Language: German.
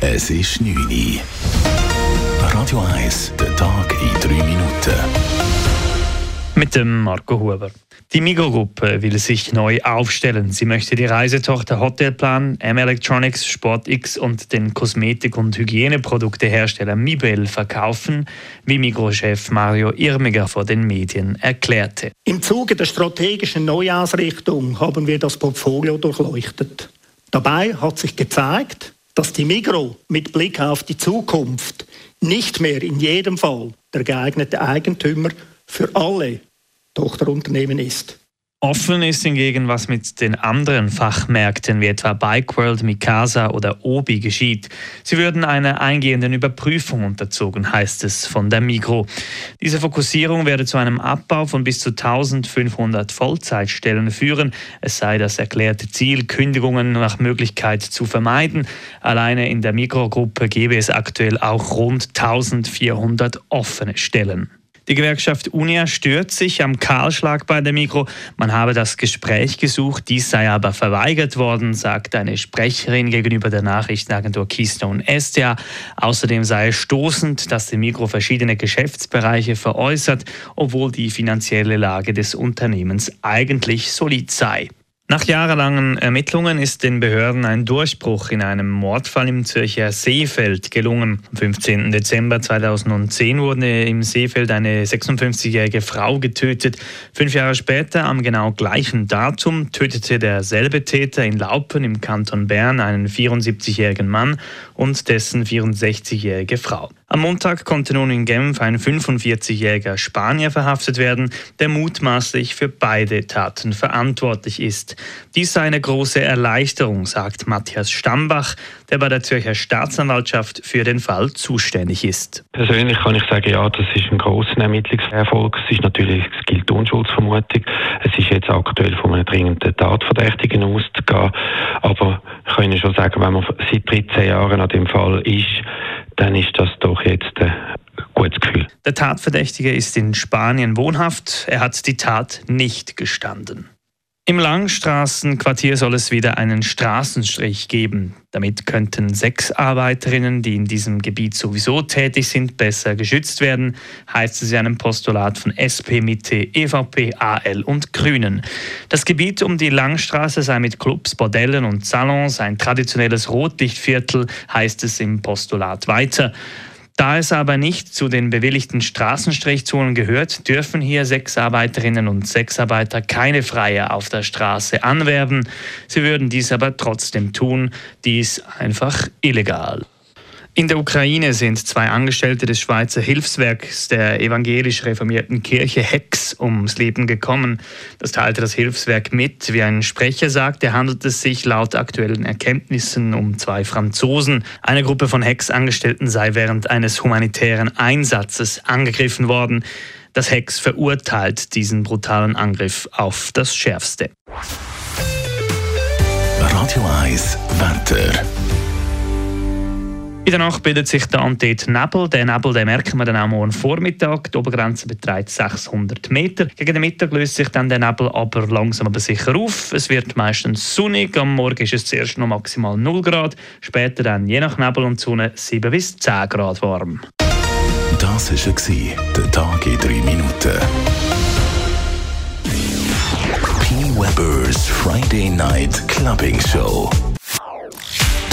Es ist 9 Uhr. Radio 1, der Tag in 3 Minuten. Mit dem Marco Huber. Die Migro-Gruppe will sich neu aufstellen. Sie möchte die Reisetochter Hotelplan, M Electronics, SportX und den Kosmetik- und Hygieneproduktehersteller Mibel verkaufen, wie Migro-Chef Mario Irmiger vor den Medien erklärte. Im Zuge der strategischen Neuausrichtung haben wir das Portfolio durchleuchtet. Dabei hat sich gezeigt, dass die Migro mit Blick auf die Zukunft nicht mehr in jedem Fall der geeignete Eigentümer für alle Tochterunternehmen ist. Offen ist hingegen, was mit den anderen Fachmärkten wie etwa Bikeworld, Mikasa oder Obi geschieht. Sie würden einer eingehenden Überprüfung unterzogen, heißt es von der Migro. Diese Fokussierung werde zu einem Abbau von bis zu 1500 Vollzeitstellen führen. Es sei das erklärte Ziel, Kündigungen nach Möglichkeit zu vermeiden. Alleine in der Migro-Gruppe gebe es aktuell auch rund 1400 offene Stellen. Die Gewerkschaft UNIA stört sich am Kahlschlag bei der Mikro. Man habe das Gespräch gesucht, dies sei aber verweigert worden, sagt eine Sprecherin gegenüber der Nachrichtenagentur Keystone STA. Außerdem sei es stoßend, dass die Mikro verschiedene Geschäftsbereiche veräußert, obwohl die finanzielle Lage des Unternehmens eigentlich solid sei. Nach jahrelangen Ermittlungen ist den Behörden ein Durchbruch in einem Mordfall im Zürcher Seefeld gelungen. Am 15. Dezember 2010 wurde im Seefeld eine 56-jährige Frau getötet. Fünf Jahre später, am genau gleichen Datum, tötete derselbe Täter in Laupen im Kanton Bern einen 74-jährigen Mann und dessen 64-jährige Frau. Am Montag konnte nun in Genf ein 45-jähriger Spanier verhaftet werden, der mutmaßlich für beide Taten verantwortlich ist. Dies sei eine große Erleichterung, sagt Matthias Stambach, der bei der Zürcher Staatsanwaltschaft für den Fall zuständig ist. Persönlich kann ich sagen, ja, das ist ein großer Ermittlungserfolg. Es ist natürlich, es gilt Unschuldsvermutung. Es ist jetzt aktuell von einer dringenden Tatverdächtigen auszugehen. Aber ich kann Ihnen schon sagen, wenn man seit 13 Jahren an dem Fall ist, dann ist das doch jetzt ein gutes Gefühl. Der Tatverdächtige ist in Spanien wohnhaft. Er hat die Tat nicht gestanden. Im Langstraßenquartier soll es wieder einen Straßenstrich geben. Damit könnten sechs Arbeiterinnen, die in diesem Gebiet sowieso tätig sind, besser geschützt werden, heißt es in einem Postulat von SP, Mitte, EVP, AL und Grünen. Das Gebiet um die Langstraße sei mit Clubs, Bordellen und Salons ein traditionelles Rotlichtviertel, heißt es im Postulat weiter. Da es aber nicht zu den bewilligten Straßenstrichzonen gehört, dürfen hier Sexarbeiterinnen und Sexarbeiter keine Freie auf der Straße anwerben. Sie würden dies aber trotzdem tun, dies einfach illegal. In der Ukraine sind zwei Angestellte des Schweizer Hilfswerks der evangelisch reformierten Kirche Hex ums Leben gekommen. Das teilte das Hilfswerk mit. Wie ein Sprecher sagte, handelt es sich laut aktuellen Erkenntnissen um zwei Franzosen. Eine Gruppe von Hex-Angestellten sei während eines humanitären Einsatzes angegriffen worden. Das Hex verurteilt diesen brutalen Angriff auf das Schärfste. Radio 1 Wetter. In der Nacht bildet sich dann dort Nebel. Den Nebel den merken wir dann auch morgen Vormittag. Die Obergrenze beträgt 600 Meter. Gegen den Mittag löst sich dann der Nebel aber langsam aber sicher auf. Es wird meistens sonnig. Am Morgen ist es zuerst noch maximal 0 Grad. Später dann je nach Nebel und Sonne 7 bis 10 Grad warm. Das war der Tag in 3 Minuten. P. Weber's Friday Night Clubbing Show.